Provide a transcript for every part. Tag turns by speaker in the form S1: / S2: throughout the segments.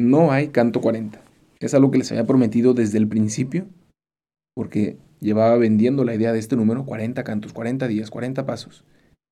S1: no hay canto 40. Es algo que les había prometido desde el principio, porque llevaba vendiendo la idea de este número 40 cantos, 40 días, 40 pasos.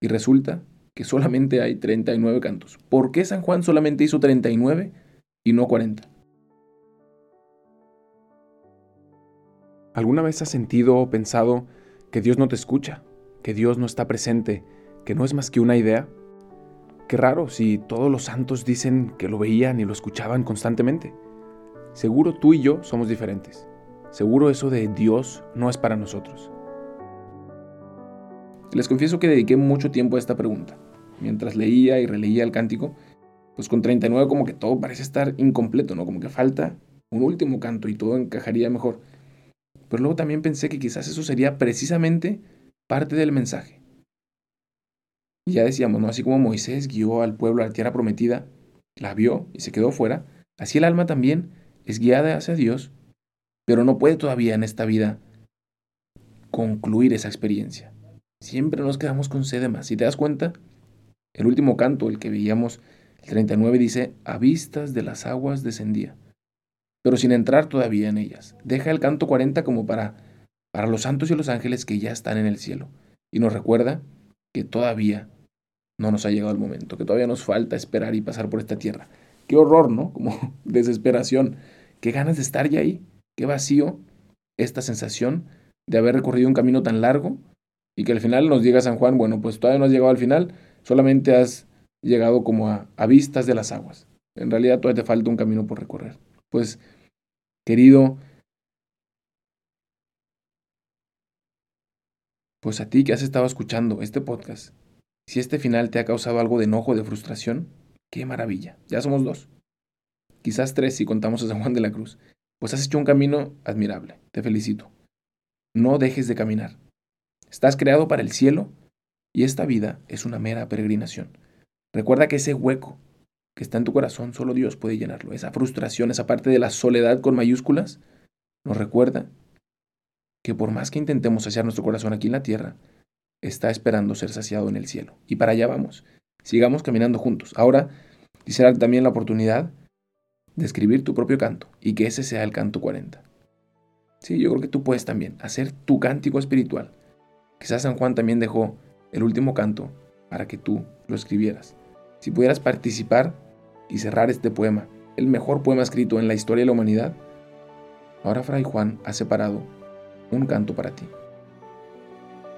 S1: Y resulta que solamente hay 39 cantos. ¿Por qué San Juan solamente hizo 39 y no 40? ¿Alguna vez has sentido o pensado que Dios no te escucha, que Dios no está presente, que no es más que una idea? Qué raro si todos los santos dicen que lo veían y lo escuchaban constantemente. Seguro tú y yo somos diferentes. Seguro eso de Dios no es para nosotros. Les confieso que dediqué mucho tiempo a esta pregunta. Mientras leía y releía el cántico, pues con 39 como que todo parece estar incompleto, ¿no? Como que falta un último canto y todo encajaría mejor. Pero luego también pensé que quizás eso sería precisamente parte del mensaje. Y ya decíamos, ¿no? Así como Moisés guió al pueblo a la tierra prometida, la vio y se quedó fuera, así el alma también es guiada hacia Dios, pero no puede todavía en esta vida concluir esa experiencia. Siempre nos quedamos con sed de más. Si te das cuenta, el último canto, el que veíamos, el 39, dice, a vistas de las aguas descendía, pero sin entrar todavía en ellas. Deja el canto 40 como para, para los santos y los ángeles que ya están en el cielo. Y nos recuerda que todavía no nos ha llegado el momento, que todavía nos falta esperar y pasar por esta tierra. Qué horror, ¿no? Como desesperación. Qué ganas de estar ya ahí. Qué vacío esta sensación de haber recorrido un camino tan largo y que al final nos llega San Juan, bueno, pues todavía no has llegado al final, solamente has llegado como a, a vistas de las aguas. En realidad todavía te falta un camino por recorrer. Pues, querido, pues a ti que has estado escuchando este podcast, si este final te ha causado algo de enojo, de frustración, qué maravilla. Ya somos dos. Quizás tres si contamos a San Juan de la Cruz. Pues has hecho un camino admirable. Te felicito. No dejes de caminar. Estás creado para el cielo y esta vida es una mera peregrinación. Recuerda que ese hueco que está en tu corazón solo Dios puede llenarlo. Esa frustración, esa parte de la soledad con mayúsculas, nos recuerda que por más que intentemos saciar nuestro corazón aquí en la tierra, está esperando ser saciado en el cielo. Y para allá vamos. Sigamos caminando juntos. Ahora, quisiera también la oportunidad de escribir tu propio canto y que ese sea el canto 40. Sí, yo creo que tú puedes también hacer tu cántico espiritual. Quizás San Juan también dejó el último canto para que tú lo escribieras. Si pudieras participar y cerrar este poema, el mejor poema escrito en la historia de la humanidad, ahora Fray Juan ha separado un canto para ti.